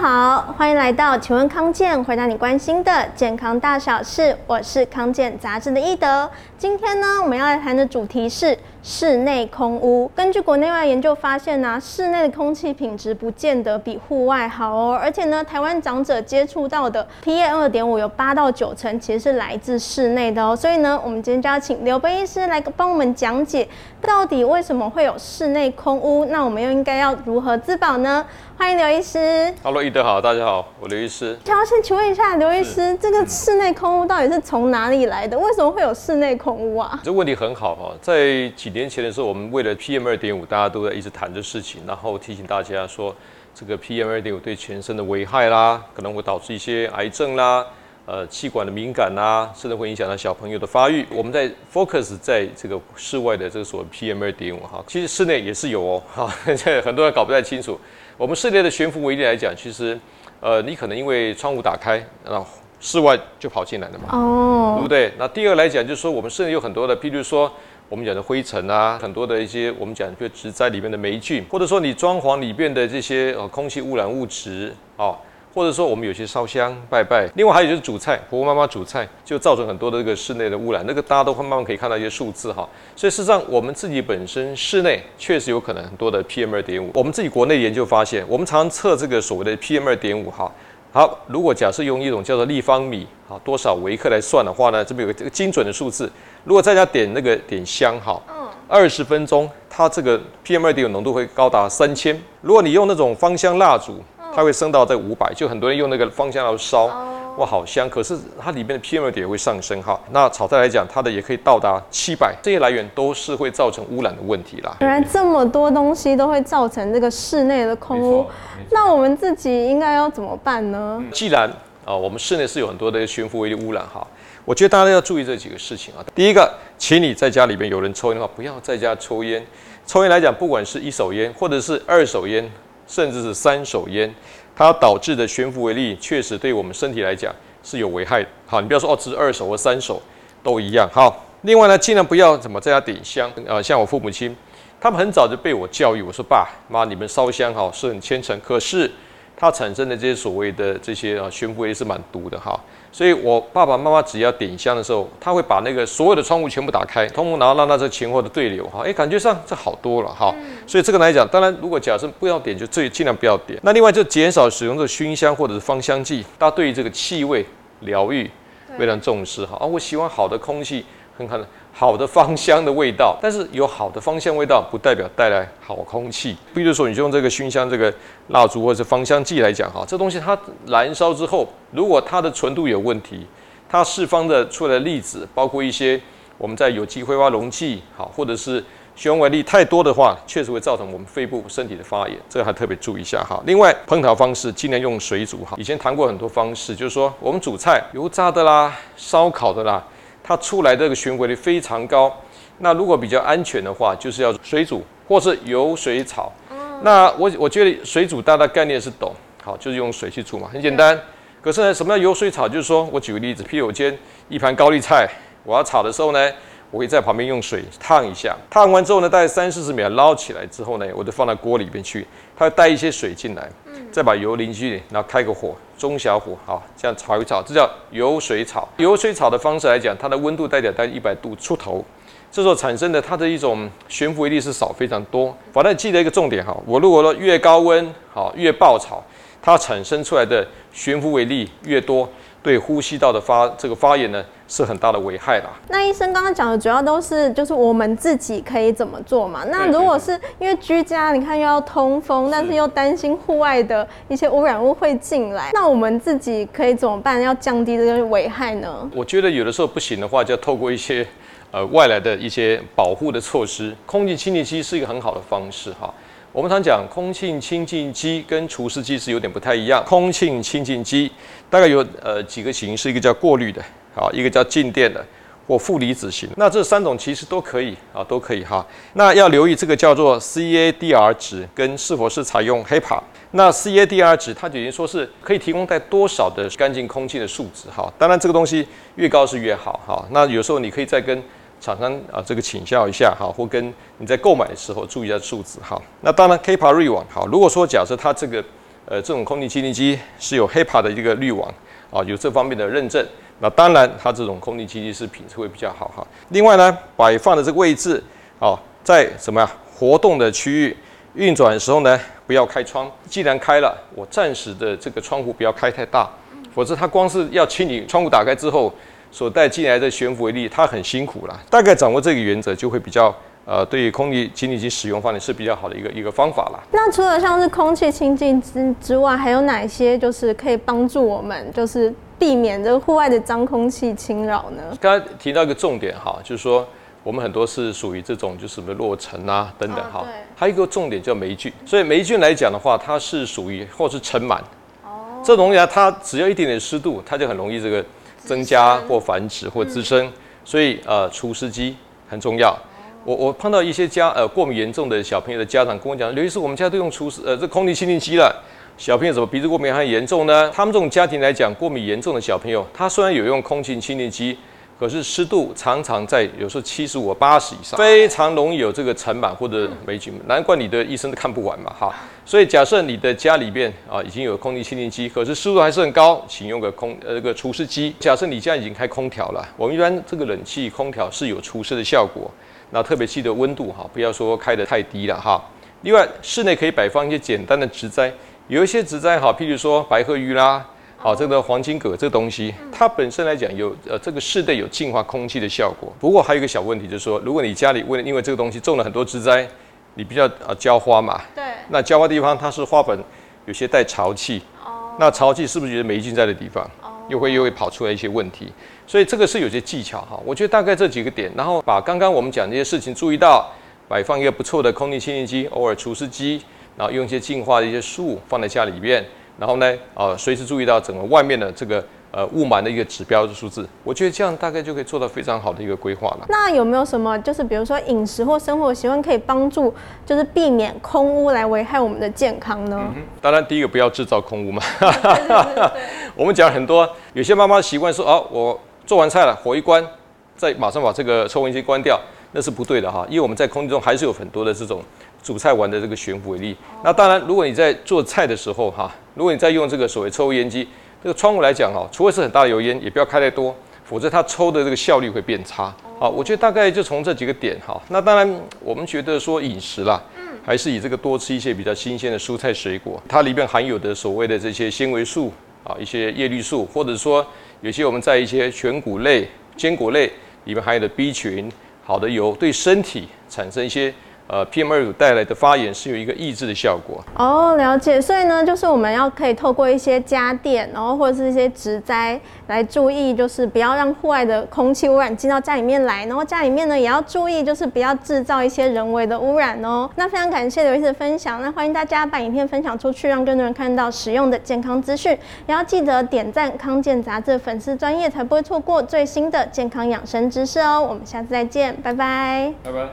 好，欢迎来到请问康健，回答你关心的健康大小事。我是康健杂志的易德。今天呢，我们要来谈的主题是室内空污。根据国内外研究发现呢、啊，室内的空气品质不见得比户外好哦。而且呢，台湾长者接触到的 PM 二点五有八到九成其实是来自室内的哦。所以呢，我们今天就要请刘奔医师来帮我们讲解，到底为什么会有室内空污？那我们又应该要如何自保呢？欢迎刘医师。Hello，易德好，大家好，我刘医师。想要先请问一下刘医师，这个室内空污到底是从哪里来的？为什么会有室内空污啊？这问题很好哈，在几年前的时候，我们为了 PM 二点五，大家都在一直谈这事情，然后提醒大家说，这个 PM 二点五对全身的危害啦，可能会导致一些癌症啦，呃，气管的敏感啦，甚至会影响到小朋友的发育。我们在 focus 在这个室外的这个所谓 PM 二点五哈，其实室内也是有哦，哈，很多人搞不太清楚。我们室内的悬浮微粒来讲，其实，呃，你可能因为窗户打开，然后室外就跑进来了嘛，哦，对不对？那第二来讲，就是说我们室内有很多的，譬如说我们讲的灰尘啊，很多的一些我们讲就植在里面的霉菌，或者说你装潢里面的这些呃空气污染物质啊。或者说我们有些烧香拜拜，另外还有就是煮菜，婆婆妈妈煮菜就造成很多的这个室内的污染，那个大家都会慢慢可以看到一些数字哈。所以事实上我们自己本身室内确实有可能很多的 PM 二点五。我们自己国内研究发现，我们常常测这个所谓的 PM 二点五哈。好，如果假设用一种叫做立方米啊多少微克来算的话呢，这边有个这个精准的数字。如果在家点那个点香哈，嗯，二十分钟它这个 PM 二点五浓度会高达三千。如果你用那种芳香蜡烛。它会升到这五百，就很多人用那个芳香来烧，哇，好香！可是它里面的 PM 二点也会上升哈。那炒菜来讲，它的也可以到达七百，这些来源都是会造成污染的问题啦。原来这么多东西都会造成这个室内的空污，那我们自己应该要怎么办呢？既然啊，我们室内是有很多的悬浮微粒污染哈，我觉得大家要注意这几个事情啊。第一个，请你在家里边有人抽烟的话，不要在家抽烟。抽烟来讲，不管是一手烟或者是二手烟。甚至是三手烟，它导致的悬浮微粒确实对我们身体来讲是有危害的。好，你不要说哦，只是二手或三手都一样。好，另外呢，尽量不要怎么在家点香啊、呃。像我父母亲，他们很早就被我教育，我说爸妈，你们烧香哈是很虔诚，可是。它产生的这些所谓的这些啊悬浮微是蛮毒的哈，所以我爸爸妈妈只要点香的时候，他会把那个所有的窗户全部打开，通风，然后让它这前后的对流哈，哎，感觉上这好多了哈。所以这个来讲，当然如果假设不要点，就最尽量不要点。那另外就减少使用这个熏香或者是芳香剂，大家对于这个气味疗愈非常重视哈。啊，我喜欢好的空气，很可能。好的芳香的味道，但是有好的芳香味道不代表带来好空气。比如说，你就用这个熏香这个蜡烛或者是芳香剂来讲哈，这东西它燃烧之后，如果它的纯度有问题，它释放的出来的粒子，包括一些我们在有机挥发溶剂好，或者是悬浮微粒太多的话，确实会造成我们肺部身体的发炎，这个还特别注意一下哈。另外，烹调方式尽量用水煮哈。以前谈过很多方式，就是说我们煮菜油炸的啦，烧烤的啦。它出来的这个循环率非常高，那如果比较安全的话，就是要水煮或是油水炒。那我我觉得水煮大家概念是懂，好，就是用水去煮嘛，很简单。可是呢，什么叫油水炒？就是说我举个例子，譬如我煎一盘高丽菜，我要炒的时候呢，我会在旁边用水烫一下，烫完之后呢，大概三四十秒捞起来之后呢，我就放到锅里边去，它会带一些水进来，再把油淋进去，然后开个火。中小火，好，这样炒一炒，这叫油水炒。油水炒的方式来讲，它的温度带点在一百度出头，这时候产生的它的一种悬浮微粒是少非常多。反正记得一个重点哈，我如果说越高温，好，越爆炒，它产生出来的悬浮微粒越多。对呼吸道的发这个发炎呢，是很大的危害啦。那医生刚刚讲的主要都是就是我们自己可以怎么做嘛？那如果是因为居家，你看又要通风，但是又担心户外的一些污染物会进来，那我们自己可以怎么办？要降低这个危害呢？我觉得有的时候不行的话，就要透过一些呃外来的一些保护的措施，空气清净机是一个很好的方式哈。我们常讲空气清净机跟除湿机是有点不太一样。空气清净机大概有呃几个型，是，一个叫过滤的，好，一个叫静电的或负离子型。那这三种其实都可以啊，都可以哈。那要留意这个叫做 CADR 值跟是否是采用 HEPA。那 CADR 值它等于说是可以提供带多少的干净空气的数值哈。当然这个东西越高是越好哈。那有时候你可以再跟厂商啊，这个请教一下哈，或跟你在购买的时候注意一下数字哈。那当然 k p a 滤网好。如果说假设它这个呃这种空气清净机是有 h p a 的一个滤网啊，有这方面的认证。那当然，它这种空气清净机是品质会比较好哈。另外呢，摆放的这个位置啊，在什么呀活动的区域运转的时候呢，不要开窗。既然开了，我暂时的这个窗户不要开太大，否则它光是要清理窗户打开之后所带进来的悬浮微粒，它很辛苦啦。大概掌握这个原则，就会比较呃，对于空气清理机使用方面是比较好的一个一个方法啦。那除了像是空气清净之之外，还有哪些就是可以帮助我们就是？避免这个户外的脏空气侵扰呢？刚才提到一个重点哈，就是说我们很多是属于这种就是什么落尘啊等等哈。还有一个重点叫霉菌，所以霉菌来讲的话，它是属于或是尘螨。哦。这东西啊，它只要一点点湿度，它就很容易这个增加或繁殖或滋生。所以呃，除湿机很重要。我我碰到一些家呃过敏严重的小朋友的家长跟我讲，尤其是我们家都用除湿呃这空气清净机了。小朋友怎么鼻子过敏还严重呢？他们这种家庭来讲，过敏严重的小朋友，他虽然有用空气清净机，可是湿度常常在有时候七十五、八十以上，非常容易有这个尘螨或者霉菌。难怪你的医生都看不完嘛，哈。所以假设你的家里边啊已经有空气清净机，可是湿度还是很高，请用个空呃这个除湿机。假设你家已经开空调了，我们一般这个冷气空调是有除湿的效果，那特别记得温度哈，不要说开得太低了哈。另外室内可以摆放一些简单的植栽。有一些植栽哈，譬如说白鹤鱼啦，好这个黄金葛这个东西，它本身来讲有呃这个室内有净化空气的效果。不过还有一个小问题，就是说如果你家里为了因为这个东西种了很多植栽，你比较呃浇花嘛，对，那浇花地方它是花粉有些带潮气，哦，那潮气是不是觉得霉菌在的地方，哦，又会又会跑出来一些问题，所以这个是有些技巧哈。我觉得大概这几个点，然后把刚刚我们讲这些事情注意到，摆放一个不错的空气清净机，偶尔除湿机。然后用一些净化的一些树放在家里面，然后呢，呃，随时注意到整个外面的这个呃雾霾的一个指标的数字，我觉得这样大概就可以做到非常好的一个规划了。那有没有什么就是比如说饮食或生活习惯可以帮助，就是避免空污来危害我们的健康呢？嗯、当然，第一个不要制造空污嘛。我们讲很多，有些妈妈习惯说，哦，我做完菜了，火一关，再马上把这个抽风机关掉，那是不对的哈，因为我们在空气中还是有很多的这种。煮菜完的这个悬浮微粒，那当然，如果你在做菜的时候哈，如果你在用这个所谓抽油烟机，这个窗户来讲哈，除非是很大的油烟，也不要开太多，否则它抽的这个效率会变差。好，我觉得大概就从这几个点哈。那当然，我们觉得说饮食啦，还是以这个多吃一些比较新鲜的蔬菜水果，它里面含有的所谓的这些纤维素啊，一些叶绿素，或者说有些我们在一些全谷类、坚果类里面含有的 B 群，好的油，对身体产生一些。呃，PM 二五带来的发炎是有一个抑制的效果。哦，了解。所以呢，就是我们要可以透过一些家电，然后或者是一些植栽来注意，就是不要让户外的空气污染进到家里面来。然后家里面呢，也要注意，就是不要制造一些人为的污染哦。那非常感谢刘医师的分享。那欢迎大家把影片分享出去，让更多人看到实用的健康资讯。也要记得点赞康健杂志粉丝专页，才不会错过最新的健康养生知识哦。我们下次再见，拜拜。拜拜。